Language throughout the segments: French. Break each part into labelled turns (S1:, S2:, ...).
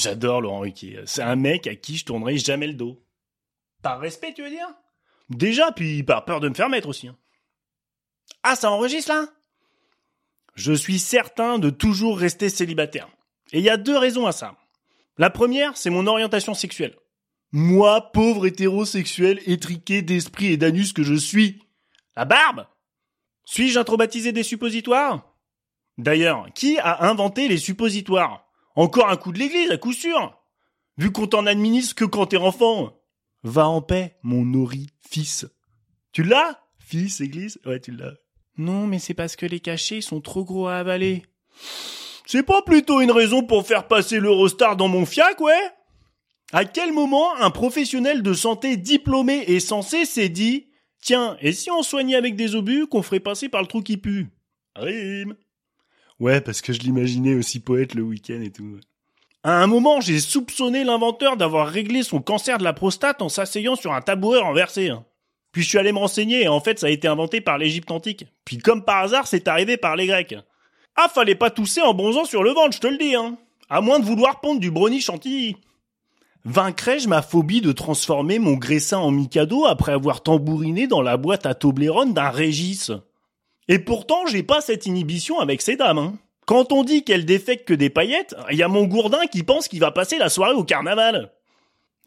S1: J'adore Laurent Ruquier. C'est un mec à qui je tournerai jamais le dos. Par respect, tu veux dire? Déjà, puis par peur de me faire mettre aussi. hein. Ah, ça enregistre là? Je suis certain de toujours rester célibataire. Et il y a deux raisons à ça. La première, c'est mon orientation sexuelle. Moi, pauvre hétérosexuel, étriqué d'esprit et d'anus que je suis. La barbe? Suis-je un traumatisé des suppositoires? D'ailleurs, qui a inventé les suppositoires? Encore un coup de l'église, à coup sûr Vu qu'on t'en administre que quand t'es enfant. Va en paix, mon orifice. Tu l'as? Fils, église? Ouais, tu l'as. Non, mais c'est parce que les cachets sont trop gros à avaler. C'est pas plutôt une raison pour faire passer l'Eurostar dans mon fiac, ouais? À quel moment un professionnel de santé diplômé et censé s'est dit Tiens, et si on soignait avec des obus qu'on ferait passer par le trou qui pue? Rime Ouais, parce que je l'imaginais aussi poète le week-end et tout. À un moment, j'ai soupçonné l'inventeur d'avoir réglé son cancer de la prostate en s'asseyant sur un tabouret renversé. hein. Puis je suis allé me renseigner et en fait ça a été inventé par l'Égypte antique. Puis comme par hasard, c'est arrivé par les Grecs. Ah, fallait pas tousser en bronzant sur le ventre, je te le dis, hein. À moins de vouloir pondre du brownie chantilly. Vaincrais-je ma phobie de transformer mon graissin en Mikado après avoir tambouriné dans la boîte à Toblerone d'un Régis? Et pourtant, j'ai pas cette inhibition avec ces dames, hein. Quand on dit qu'elles défectent que des paillettes, il y a mon gourdin qui pense qu'il va passer la soirée au carnaval.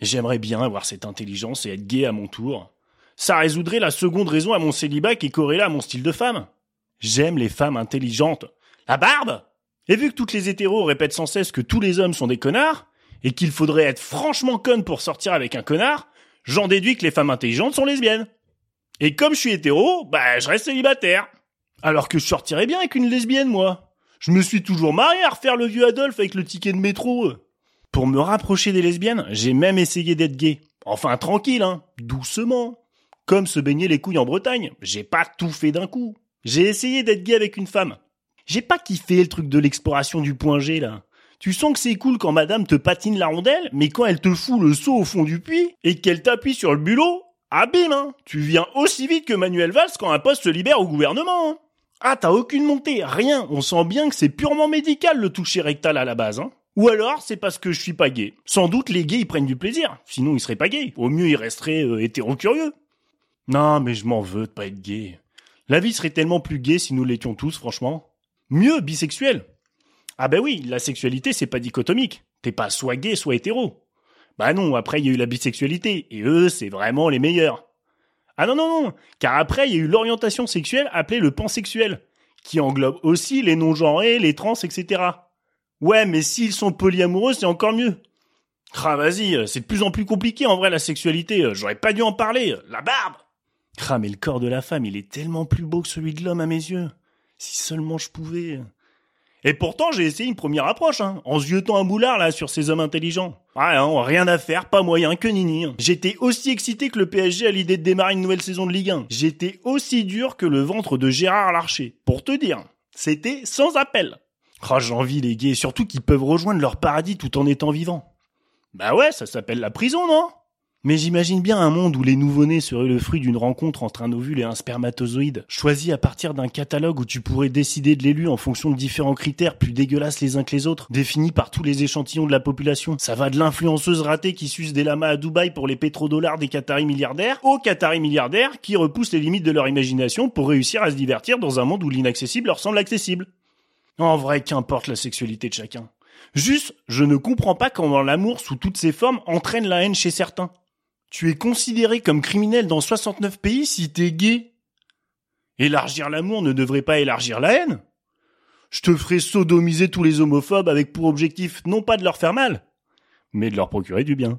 S1: J'aimerais bien avoir cette intelligence et être gay à mon tour. Ça résoudrait la seconde raison à mon célibat qui est corrélée à mon style de femme. J'aime les femmes intelligentes. La barbe Et vu que toutes les hétéros répètent sans cesse que tous les hommes sont des connards, et qu'il faudrait être franchement conne pour sortir avec un connard, j'en déduis que les femmes intelligentes sont lesbiennes. Et comme je suis hétéro, bah je reste célibataire. Alors que je sortirais bien avec une lesbienne, moi. Je me suis toujours marié à refaire le vieux Adolphe avec le ticket de métro. Pour me rapprocher des lesbiennes, j'ai même essayé d'être gay. Enfin tranquille, hein, doucement. Comme se baigner les couilles en Bretagne, j'ai pas tout fait d'un coup. J'ai essayé d'être gay avec une femme. J'ai pas kiffé le truc de l'exploration du point G, là. Tu sens que c'est cool quand madame te patine la rondelle, mais quand elle te fout le seau au fond du puits et qu'elle t'appuie sur le bulot, bim, hein, tu viens aussi vite que Manuel Valls quand un poste se libère au gouvernement. hein. Ah, t'as aucune montée, rien. On sent bien que c'est purement médical le toucher rectal à la base, hein. Ou alors, c'est parce que je suis pas gay. Sans doute, les gays, ils prennent du plaisir. Sinon, ils seraient pas gays. Au mieux, ils resteraient euh, hétéro-curieux. Non, mais je m'en veux de pas être gay. La vie serait tellement plus gaie si nous l'étions tous, franchement. Mieux, bisexuel. Ah ben oui, la sexualité, c'est pas dichotomique. T'es pas soit gay, soit hétéro. Bah non, après, il y a eu la bisexualité. Et eux, c'est vraiment les meilleurs. Ah non, non, non. Car après, il y a eu l'orientation sexuelle appelée le pansexuel. Qui englobe aussi les non-genrés, les trans, etc. Ouais, mais s'ils sont polyamoureux, c'est encore mieux. Ah, vas-y, euh, c'est de plus en plus compliqué en vrai la sexualité. euh, J'aurais pas dû en parler. euh, La barbe Ah, mais le corps de la femme, il est tellement plus beau que celui de l'homme à mes yeux. Si seulement je pouvais. Et pourtant, j'ai essayé une première approche, hein, en ziotant un boulard, là, sur ces hommes intelligents. Ah, hein, rien à faire, pas moyen que nini. hein. J'étais aussi excité que le PSG à l'idée de démarrer une nouvelle saison de Ligue 1. J'étais aussi dur que le ventre de Gérard Larcher. Pour te dire, c'était sans appel. Ah, j'envie les gays, surtout qu'ils peuvent rejoindre leur paradis tout en étant vivants. Bah ouais, ça s'appelle la prison, non? Mais j'imagine bien un monde où les nouveau-nés seraient le fruit d'une rencontre entre un ovule et un spermatozoïde, choisi à partir d'un catalogue où tu pourrais décider de l'élu en fonction de différents critères plus dégueulasses les uns que les autres, définis par tous les échantillons de la population. Ça va de l'influenceuse ratée qui suce des lamas à Dubaï pour les pétrodollars des Qataris milliardaires, aux Qataris milliardaires qui repoussent les limites de leur imagination pour réussir à se divertir dans un monde où l'inaccessible leur semble accessible. En vrai, qu'importe la sexualité de chacun. Juste, je ne comprends pas comment l'amour sous toutes ses formes entraîne la haine chez certains. Tu es considéré comme criminel dans 69 pays si t'es gay. Élargir l'amour ne devrait pas élargir la haine. Je te ferai sodomiser tous les homophobes avec pour objectif non pas de leur faire mal, mais de leur procurer du bien.